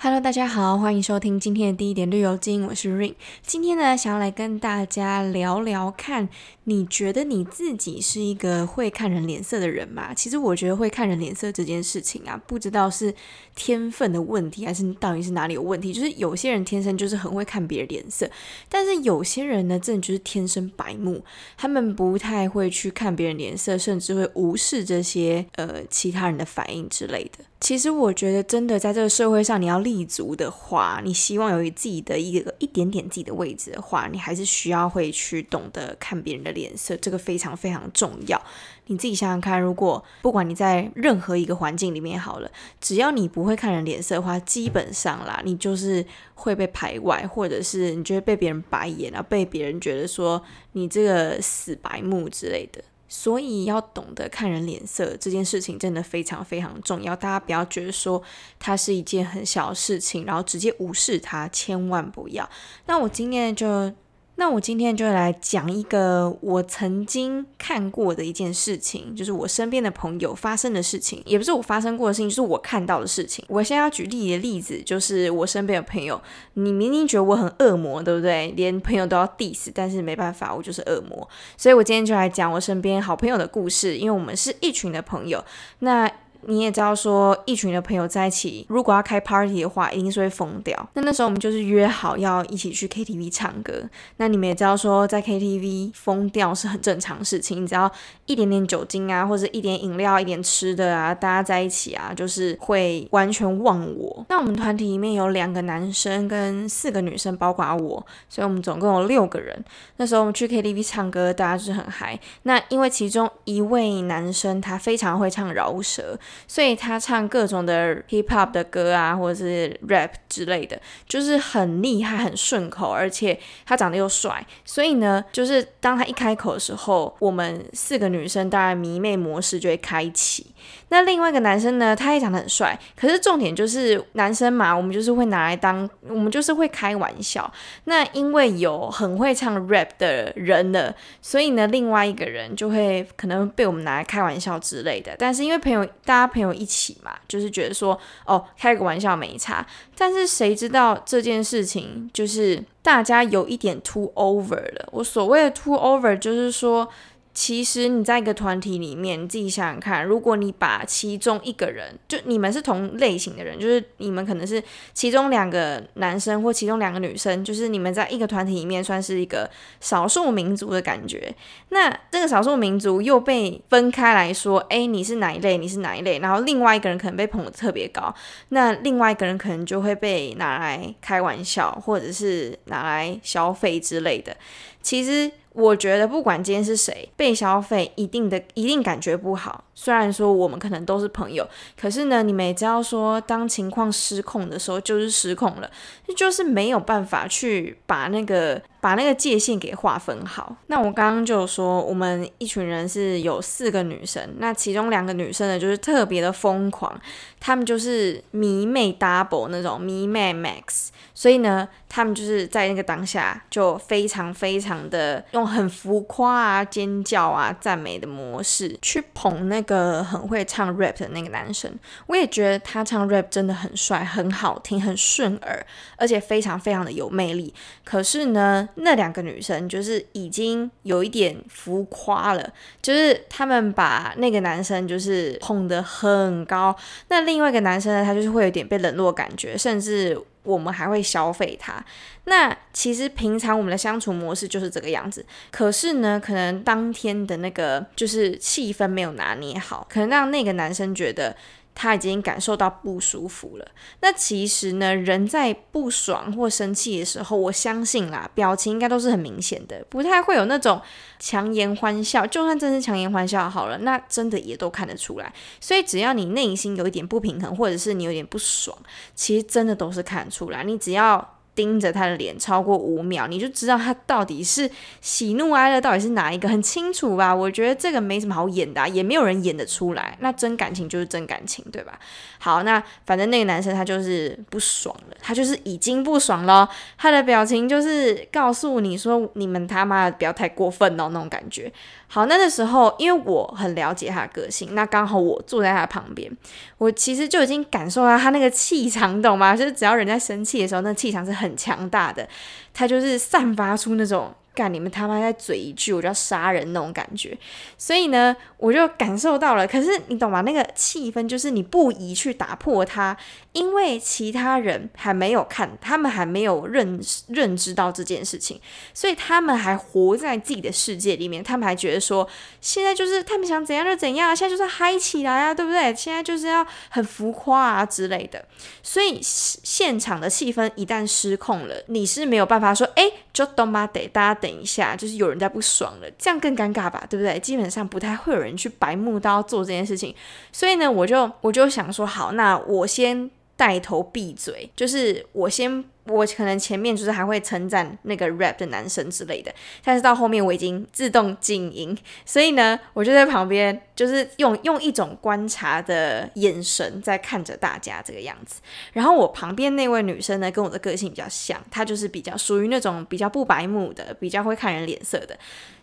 Hello，大家好，欢迎收听今天的第一点绿油精，我是 Ring。今天呢，想要来跟大家聊聊看，你觉得你自己是一个会看人脸色的人吗？其实我觉得会看人脸色这件事情啊，不知道是天分的问题，还是到底是哪里有问题。就是有些人天生就是很会看别人脸色，但是有些人呢，真的就是天生白目，他们不太会去看别人脸色，甚至会无视这些呃其他人的反应之类的。其实我觉得，真的在这个社会上，你要立足的话，你希望有自己的一个一点点自己的位置的话，你还是需要会去懂得看别人的脸色，这个非常非常重要。你自己想想看，如果不管你在任何一个环境里面好了，只要你不会看人脸色的话，基本上啦，你就是会被排外，或者是你就会被别人白眼啊，被别人觉得说你这个死白目之类的。所以要懂得看人脸色这件事情真的非常非常重要，大家不要觉得说它是一件很小的事情，然后直接无视它，千万不要。那我今天就。那我今天就来讲一个我曾经看过的一件事情，就是我身边的朋友发生的事情，也不是我发生过的事情，就是我看到的事情。我现在要举例的例子，就是我身边的朋友，你明明觉得我很恶魔，对不对？连朋友都要 diss，但是没办法，我就是恶魔。所以我今天就来讲我身边好朋友的故事，因为我们是一群的朋友。那你也知道，说一群的朋友在一起，如果要开 party 的话，一定是会疯掉。那那时候我们就是约好要一起去 KTV 唱歌。那你们也知道，说在 KTV 疯掉是很正常事情。你只要一点点酒精啊，或者一点饮料、一点吃的啊，大家在一起啊，就是会完全忘我。那我们团体里面有两个男生跟四个女生，包括我，所以我们总共有六个人。那时候我们去 KTV 唱歌，大家就是很嗨。那因为其中一位男生他非常会唱饶舌。所以他唱各种的 hip hop 的歌啊，或者是 rap 之类的，就是很厉害、很顺口，而且他长得又帅。所以呢，就是当他一开口的时候，我们四个女生当然迷妹模式就会开启。那另外一个男生呢，他也长得很帅，可是重点就是男生嘛，我们就是会拿来当，我们就是会开玩笑。那因为有很会唱 rap 的人了，所以呢，另外一个人就会可能被我们拿来开玩笑之类的。但是因为朋友，大他朋友一起嘛，就是觉得说，哦，开个玩笑没差。但是谁知道这件事情就是大家有一点 too over 了。我所谓的 too over 就是说。其实你在一个团体里面，你自己想想看，如果你把其中一个人，就你们是同类型的人，就是你们可能是其中两个男生或其中两个女生，就是你们在一个团体里面算是一个少数民族的感觉。那这个少数民族又被分开来说，哎，你是哪一类？你是哪一类？然后另外一个人可能被捧得特别高，那另外一个人可能就会被拿来开玩笑，或者是拿来消费之类的。其实。我觉得不管今天是谁被消费，一定的一定感觉不好。虽然说我们可能都是朋友，可是呢，你们也知道说，当情况失控的时候，就是失控了，就是没有办法去把那个把那个界限给划分好。那我刚刚就说，我们一群人是有四个女生，那其中两个女生呢，就是特别的疯狂，她们就是迷妹 double 那种迷妹 max，所以呢，她们就是在那个当下就非常非常的用。很浮夸啊，尖叫啊，赞美的模式去捧那个很会唱 rap 的那个男生，我也觉得他唱 rap 真的很帅，很好听，很顺耳，而且非常非常的有魅力。可是呢，那两个女生就是已经有一点浮夸了，就是他们把那个男生就是捧得很高，那另外一个男生呢，他就是会有点被冷落感觉，甚至。我们还会消费它。那其实平常我们的相处模式就是这个样子。可是呢，可能当天的那个就是气氛没有拿捏好，可能让那个男生觉得。他已经感受到不舒服了。那其实呢，人在不爽或生气的时候，我相信啦，表情应该都是很明显的，不太会有那种强颜欢笑。就算真是强颜欢笑好了，那真的也都看得出来。所以只要你内心有一点不平衡，或者是你有点不爽，其实真的都是看出来。你只要。盯着他的脸超过五秒，你就知道他到底是喜怒哀乐到底是哪一个，很清楚吧？我觉得这个没什么好演的，也没有人演得出来。那真感情就是真感情，对吧？好，那反正那个男生他就是不爽了，他就是已经不爽了，他的表情就是告诉你说：“你们他妈的不要太过分哦，那种感觉。”好，那个时候因为我很了解他的个性，那刚好我坐在他旁边，我其实就已经感受到他那个气场，懂吗？就是只要人在生气的时候，那气场是很强大的，他就是散发出那种。干你们他妈再嘴一句，我就要杀人那种感觉，所以呢，我就感受到了。可是你懂吗？那个气氛就是你不宜去打破它，因为其他人还没有看，他们还没有认认知到这件事情，所以他们还活在自己的世界里面，他们还觉得说，现在就是他们想怎样就怎样，现在就是嗨起来啊，对不对？现在就是要很浮夸啊之类的。所以现场的气氛一旦失控了，你是没有办法说，哎，就 don't matter，大家等。等一下，就是有人在不爽了，这样更尴尬吧，对不对？基本上不太会有人去白目刀做这件事情，所以呢，我就我就想说，好，那我先带头闭嘴，就是我先。我可能前面就是还会称赞那个 rap 的男生之类的，但是到后面我已经自动静音，所以呢，我就在旁边，就是用用一种观察的眼神在看着大家这个样子。然后我旁边那位女生呢，跟我的个性比较像，她就是比较属于那种比较不白目的，比较会看人脸色的。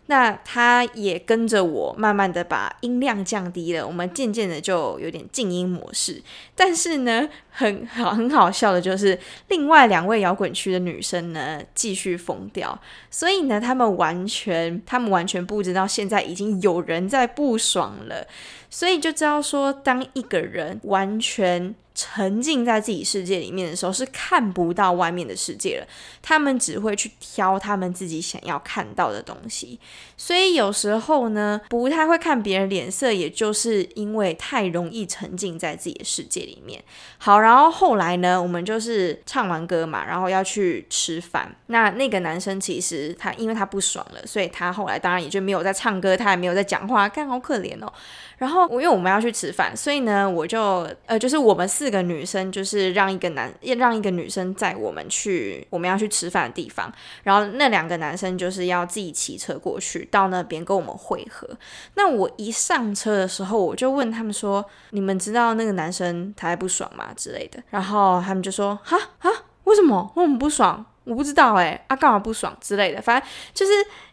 那他也跟着我，慢慢的把音量降低了，我们渐渐的就有点静音模式。但是呢，很好很好笑的就是，另外两位摇滚区的女生呢，继续疯掉。所以呢，他们完全，他们完全不知道现在已经有人在不爽了。所以就知道说，当一个人完全。沉浸在自己世界里面的时候，是看不到外面的世界了。他们只会去挑他们自己想要看到的东西，所以有时候呢，不太会看别人脸色，也就是因为太容易沉浸在自己的世界里面。好，然后后来呢，我们就是唱完歌嘛，然后要去吃饭。那那个男生其实他因为他不爽了，所以他后来当然也就没有在唱歌，他也没有在讲话，看好可怜哦。然后我因为我们要去吃饭，所以呢，我就呃，就是我们四四个女生，就是让一个男，让一个女生载我们去我们要去吃饭的地方，然后那两个男生就是要自己骑车过去，到那边跟我们会合。那我一上车的时候，我就问他们说：“你们知道那个男生他还不爽吗？”之类的。然后他们就说：“哈哈，为什么？我们不爽？我不知道哎，啊，干嘛不爽之类的？反正就是。”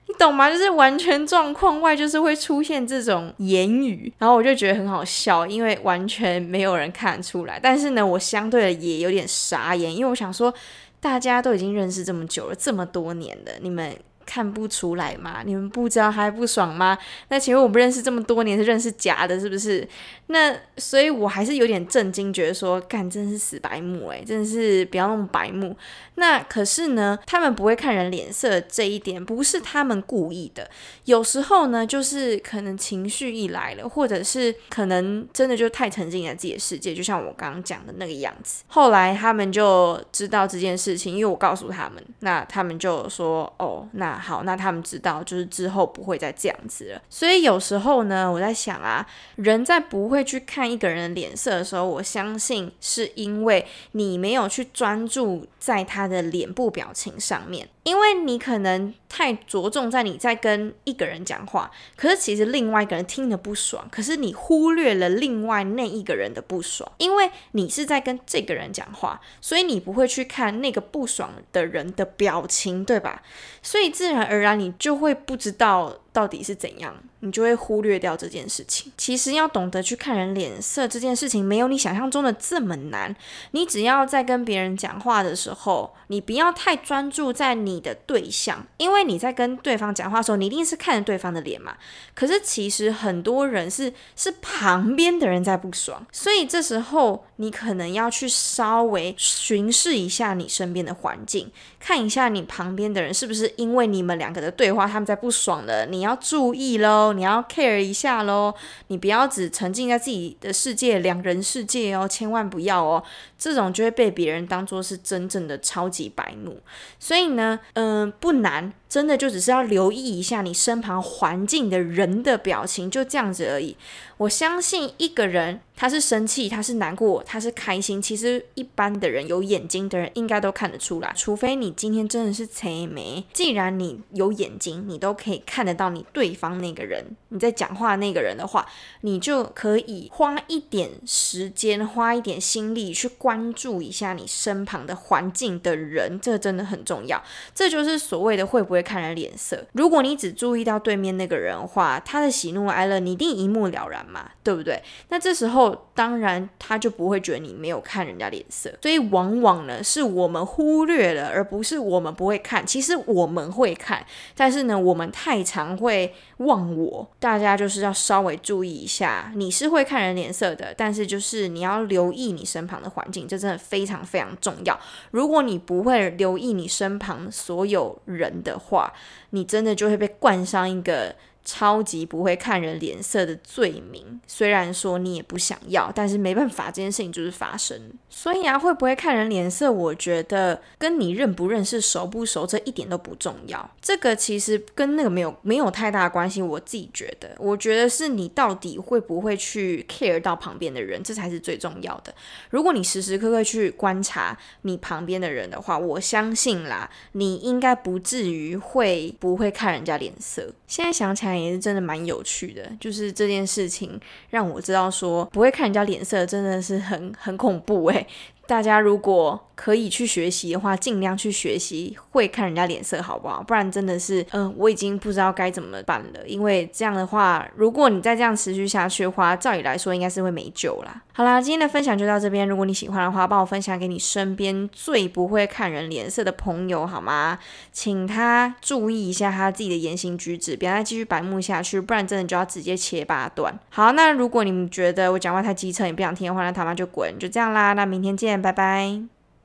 你懂吗？就是完全状况外，就是会出现这种言语，然后我就觉得很好笑，因为完全没有人看出来。但是呢，我相对的也有点傻眼，因为我想说，大家都已经认识这么久了，这么多年了，你们。看不出来吗？你们不知道还不爽吗？那请问我们认识这么多年是认识假的，是不是？那所以我还是有点震惊，觉得说干真是死白目诶，真的是不要那么白目。那可是呢，他们不会看人脸色这一点不是他们故意的，有时候呢就是可能情绪一来了，或者是可能真的就太沉浸在自己的世界，就像我刚刚讲的那个样子。后来他们就知道这件事情，因为我告诉他们，那他们就说哦，那。好，那他们知道，就是之后不会再这样子了。所以有时候呢，我在想啊，人在不会去看一个人的脸色的时候，我相信是因为你没有去专注在他的脸部表情上面。因为你可能太着重在你在跟一个人讲话，可是其实另外一个人听得不爽，可是你忽略了另外那一个人的不爽，因为你是在跟这个人讲话，所以你不会去看那个不爽的人的表情，对吧？所以自然而然你就会不知道。到底是怎样，你就会忽略掉这件事情。其实要懂得去看人脸色这件事情，没有你想象中的这么难。你只要在跟别人讲话的时候，你不要太专注在你的对象，因为你在跟对方讲话的时候，你一定是看着对方的脸嘛。可是其实很多人是是旁边的人在不爽，所以这时候你可能要去稍微巡视一下你身边的环境，看一下你旁边的人是不是因为你们两个的对话，他们在不爽了，你。你要注意喽，你要 care 一下喽，你不要只沉浸在自己的世界，两人世界哦，千万不要哦，这种就会被别人当做是真正的超级白目。所以呢，嗯，不难，真的就只是要留意一下你身旁环境的人的表情，就这样子而已。我相信一个人他是生气，他是难过，他是开心。其实一般的人有眼睛的人应该都看得出来，除非你今天真的是贼眉。既然你有眼睛，你都可以看得到你对方那个人，你在讲话那个人的话，你就可以花一点时间，花一点心力去关注一下你身旁的环境的人，这真的很重要。这就是所谓的会不会看人脸色。如果你只注意到对面那个人的话，他的喜怒哀乐你一定一目了然嘛，对不对？那这时候。当然，他就不会觉得你没有看人家脸色，所以往往呢是我们忽略了，而不是我们不会看。其实我们会看，但是呢，我们太常会忘我。大家就是要稍微注意一下，你是会看人脸色的，但是就是你要留意你身旁的环境，这真的非常非常重要。如果你不会留意你身旁所有人的话，你真的就会被冠上一个。超级不会看人脸色的罪名，虽然说你也不想要，但是没办法，这件事情就是发生。所以啊，会不会看人脸色，我觉得跟你认不认识、熟不熟，这一点都不重要。这个其实跟那个没有没有太大关系。我自己觉得，我觉得是你到底会不会去 care 到旁边的人，这才是最重要的。如果你时时刻刻去观察你旁边的人的话，我相信啦，你应该不至于会不会看人家脸色。现在想起来。也是真的蛮有趣的，就是这件事情让我知道说不会看人家脸色真的是很很恐怖诶。大家如果可以去学习的话，尽量去学习会看人家脸色，好不好？不然真的是，嗯，我已经不知道该怎么办了。因为这样的话，如果你再这样持续下去的话，照理来说应该是会没救啦。好啦，今天的分享就到这边。如果你喜欢的话，帮我分享给你身边最不会看人脸色的朋友，好吗？请他注意一下他自己的言行举止，不要再继续白目下去，不然真的就要直接切八段。好，那如果你们觉得我讲话太机车，你不想听的话，那他妈就滚，就这样啦。那明天见。拜拜。